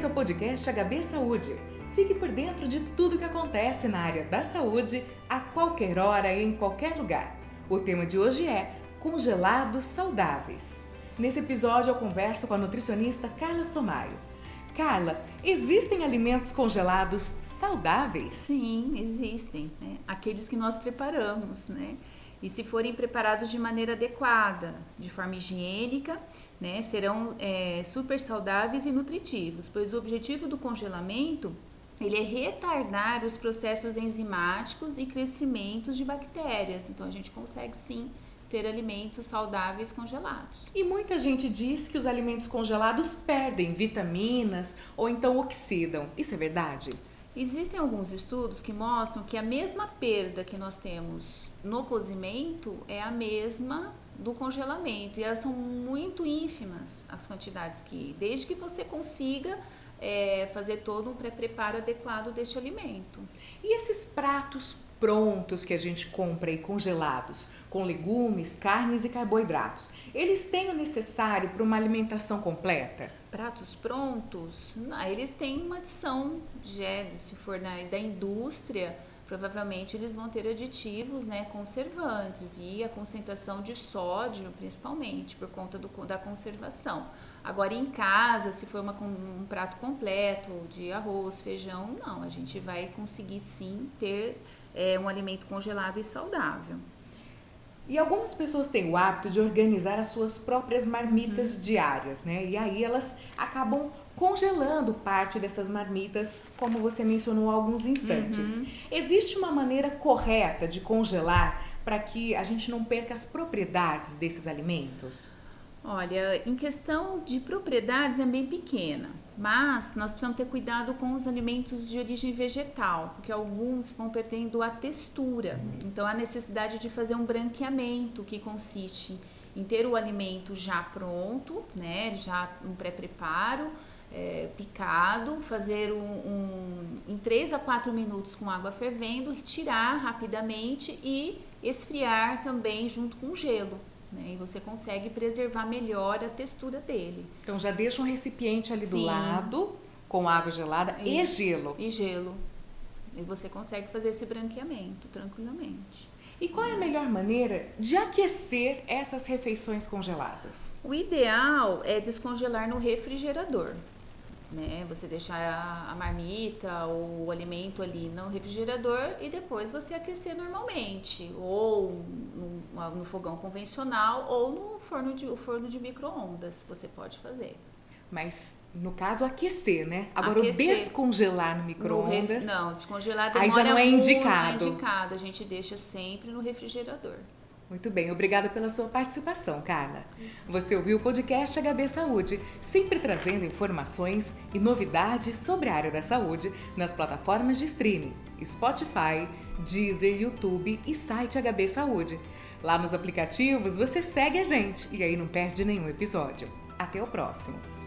Esse é o podcast HB Saúde. Fique por dentro de tudo que acontece na área da saúde a qualquer hora e em qualquer lugar. O tema de hoje é congelados saudáveis. Nesse episódio eu converso com a nutricionista Carla Somaio. Carla, existem alimentos congelados saudáveis? Sim, existem. Né? Aqueles que nós preparamos, né? E se forem preparados de maneira adequada, de forma higiênica, né, serão é, super saudáveis e nutritivos, pois o objetivo do congelamento ele é retardar os processos enzimáticos e crescimentos de bactérias. Então a gente consegue sim ter alimentos saudáveis congelados. E muita gente diz que os alimentos congelados perdem vitaminas ou então oxidam. Isso é verdade? Existem alguns estudos que mostram que a mesma perda que nós temos no cozimento é a mesma do congelamento e elas são muito ínfimas as quantidades que, desde que você consiga é, fazer todo um pré-preparo adequado deste alimento. E esses pratos prontos que a gente compra e congelados, com legumes, carnes e carboidratos, eles têm o necessário para uma alimentação completa? Pratos prontos, eles têm uma adição de, se for na, da indústria, provavelmente eles vão ter aditivos, né, conservantes e a concentração de sódio, principalmente por conta do, da conservação. Agora em casa, se for uma, um prato completo de arroz, feijão, não, a gente vai conseguir sim ter é, um alimento congelado e saudável. E algumas pessoas têm o hábito de organizar as suas próprias marmitas uhum. diárias, né? E aí elas acabam congelando parte dessas marmitas, como você mencionou há alguns instantes. Uhum. Existe uma maneira correta de congelar para que a gente não perca as propriedades desses alimentos? Olha, em questão de propriedades é bem pequena, mas nós precisamos ter cuidado com os alimentos de origem vegetal, porque alguns vão perdendo a textura. Então há necessidade de fazer um branqueamento, que consiste em ter o alimento já pronto, né, já um pré-preparo, é, picado, fazer um, um, em 3 a 4 minutos com água fervendo, tirar rapidamente e esfriar também junto com gelo. Né? E você consegue preservar melhor a textura dele. Então já deixa um recipiente ali Sim. do lado com água gelada e, e gelo. E gelo. E você consegue fazer esse branqueamento tranquilamente. E qual é a melhor maneira de aquecer essas refeições congeladas? O ideal é descongelar no refrigerador né? Você deixar a, marmita ou o alimento ali no refrigerador e depois você aquecer normalmente, ou no, no fogão convencional ou no forno de, forno de micro-ondas, você pode fazer. Mas no caso aquecer, né? Agora aquecer. o descongelar no micro-ondas. Não, descongelar demora aí já não é indicado. Não é indicado, a gente deixa sempre no refrigerador. Muito bem, obrigada pela sua participação, Carla. Você ouviu o podcast HB Saúde, sempre trazendo informações e novidades sobre a área da saúde nas plataformas de streaming Spotify, Deezer, YouTube e site HB Saúde. Lá nos aplicativos você segue a gente e aí não perde nenhum episódio. Até o próximo!